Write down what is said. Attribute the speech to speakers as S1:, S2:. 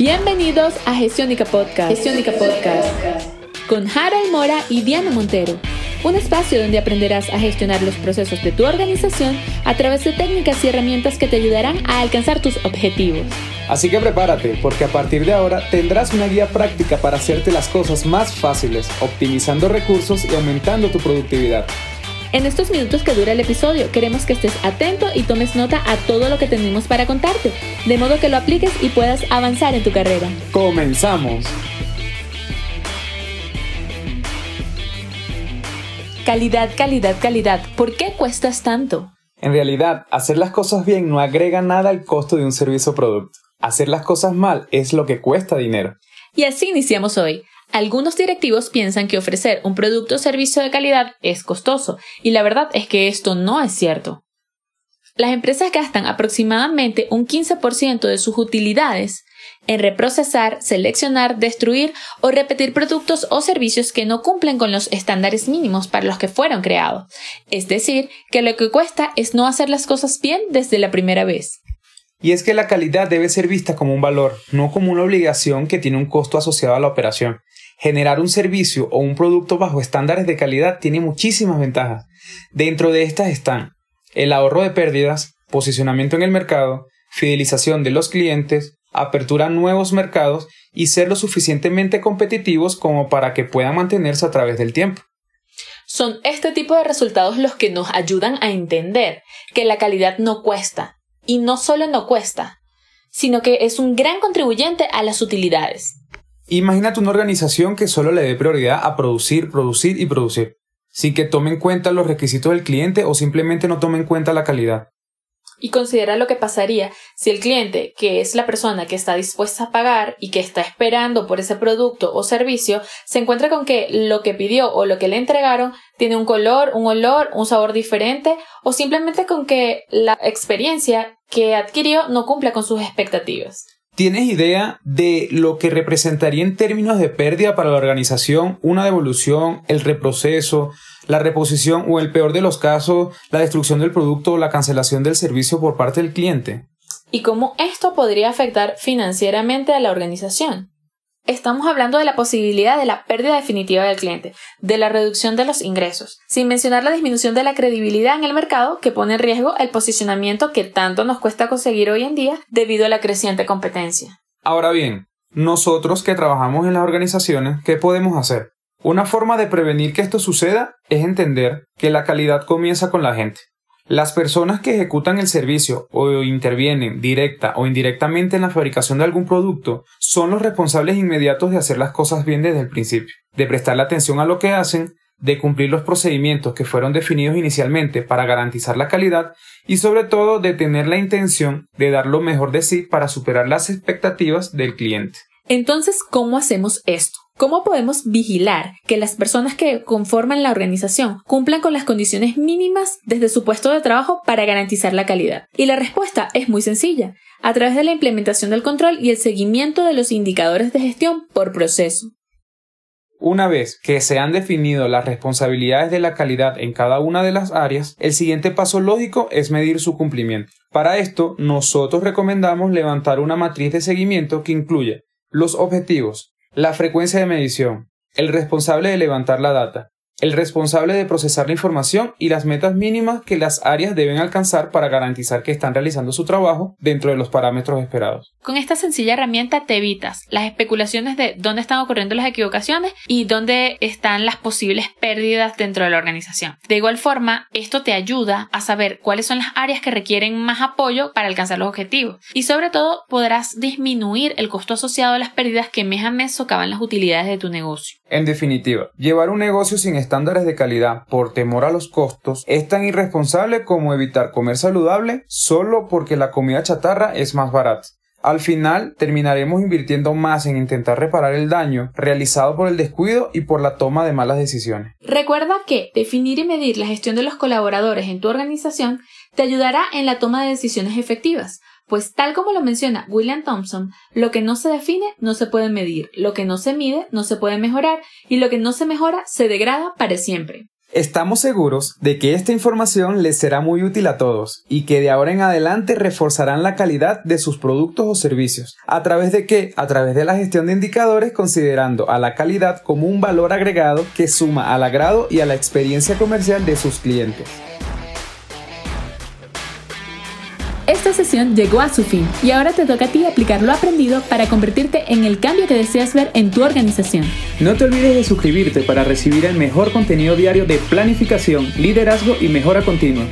S1: Bienvenidos a Gestiónica Podcast. Gestiónica Podcast. Con Harold Mora y Diana Montero. Un espacio donde aprenderás a gestionar los procesos de tu organización a través de técnicas y herramientas que te ayudarán a alcanzar tus objetivos.
S2: Así que prepárate, porque a partir de ahora tendrás una guía práctica para hacerte las cosas más fáciles, optimizando recursos y aumentando tu productividad.
S1: En estos minutos que dura el episodio, queremos que estés atento y tomes nota a todo lo que tenemos para contarte, de modo que lo apliques y puedas avanzar en tu carrera.
S2: ¡Comenzamos!
S1: Calidad, calidad, calidad. ¿Por qué cuestas tanto?
S2: En realidad, hacer las cosas bien no agrega nada al costo de un servicio o producto. Hacer las cosas mal es lo que cuesta dinero.
S1: Y así iniciamos hoy. Algunos directivos piensan que ofrecer un producto o servicio de calidad es costoso, y la verdad es que esto no es cierto. Las empresas gastan aproximadamente un 15% de sus utilidades en reprocesar, seleccionar, destruir o repetir productos o servicios que no cumplen con los estándares mínimos para los que fueron creados. Es decir, que lo que cuesta es no hacer las cosas bien desde la primera vez.
S2: Y es que la calidad debe ser vista como un valor, no como una obligación que tiene un costo asociado a la operación. Generar un servicio o un producto bajo estándares de calidad tiene muchísimas ventajas. Dentro de estas están el ahorro de pérdidas, posicionamiento en el mercado, fidelización de los clientes, apertura a nuevos mercados y ser lo suficientemente competitivos como para que puedan mantenerse a través del tiempo.
S1: Son este tipo de resultados los que nos ayudan a entender que la calidad no cuesta, y no solo no cuesta, sino que es un gran contribuyente a las utilidades.
S2: Imagínate una organización que solo le dé prioridad a producir, producir y producir, sin que tome en cuenta los requisitos del cliente o simplemente no tome en cuenta la calidad.
S1: Y considera lo que pasaría si el cliente, que es la persona que está dispuesta a pagar y que está esperando por ese producto o servicio, se encuentra con que lo que pidió o lo que le entregaron tiene un color, un olor, un sabor diferente o simplemente con que la experiencia que adquirió no cumpla con sus expectativas.
S2: ¿Tienes idea de lo que representaría en términos de pérdida para la organización una devolución, el reproceso, la reposición o, el peor de los casos, la destrucción del producto o la cancelación del servicio por parte del cliente?
S1: ¿Y cómo esto podría afectar financieramente a la organización? Estamos hablando de la posibilidad de la pérdida definitiva del cliente, de la reducción de los ingresos, sin mencionar la disminución de la credibilidad en el mercado que pone en riesgo el posicionamiento que tanto nos cuesta conseguir hoy en día debido a la creciente competencia.
S2: Ahora bien, nosotros que trabajamos en las organizaciones, ¿qué podemos hacer? Una forma de prevenir que esto suceda es entender que la calidad comienza con la gente. Las personas que ejecutan el servicio o intervienen directa o indirectamente en la fabricación de algún producto son los responsables inmediatos de hacer las cosas bien desde el principio, de prestarle atención a lo que hacen, de cumplir los procedimientos que fueron definidos inicialmente para garantizar la calidad y sobre todo de tener la intención de dar lo mejor de sí para superar las expectativas del cliente.
S1: Entonces, ¿cómo hacemos esto? ¿Cómo podemos vigilar que las personas que conforman la organización cumplan con las condiciones mínimas desde su puesto de trabajo para garantizar la calidad? Y la respuesta es muy sencilla, a través de la implementación del control y el seguimiento de los indicadores de gestión por proceso.
S2: Una vez que se han definido las responsabilidades de la calidad en cada una de las áreas, el siguiente paso lógico es medir su cumplimiento. Para esto, nosotros recomendamos levantar una matriz de seguimiento que incluye los objetivos, la frecuencia de medición, el responsable de levantar la data, el responsable de procesar la información y las metas mínimas que las áreas deben alcanzar para garantizar que están realizando su trabajo dentro de los parámetros esperados.
S1: Con esta sencilla herramienta te evitas las especulaciones de dónde están ocurriendo las equivocaciones y dónde están las posibles pérdidas dentro de la organización. De igual forma, esto te ayuda a saber cuáles son las áreas que requieren más apoyo para alcanzar los objetivos y sobre todo podrás disminuir el costo asociado a las pérdidas que mes a mes socavan las utilidades de tu negocio.
S2: En definitiva, llevar un negocio sin estándares de calidad por temor a los costos es tan irresponsable como evitar comer saludable solo porque la comida chatarra es más barata. Al final terminaremos invirtiendo más en intentar reparar el daño realizado por el descuido y por la toma de malas decisiones.
S1: Recuerda que definir y medir la gestión de los colaboradores en tu organización te ayudará en la toma de decisiones efectivas, pues tal como lo menciona William Thompson, lo que no se define no se puede medir, lo que no se mide no se puede mejorar y lo que no se mejora se degrada para siempre.
S2: Estamos seguros de que esta información les será muy útil a todos y que de ahora en adelante reforzarán la calidad de sus productos o servicios. ¿A través de qué? A través de la gestión de indicadores considerando a la calidad como un valor agregado que suma al agrado y a la experiencia comercial de sus clientes.
S1: Llegó a su fin y ahora te toca a ti aplicar lo aprendido para convertirte en el cambio que deseas ver en tu organización.
S3: No te olvides de suscribirte para recibir el mejor contenido diario de planificación, liderazgo y mejora continua.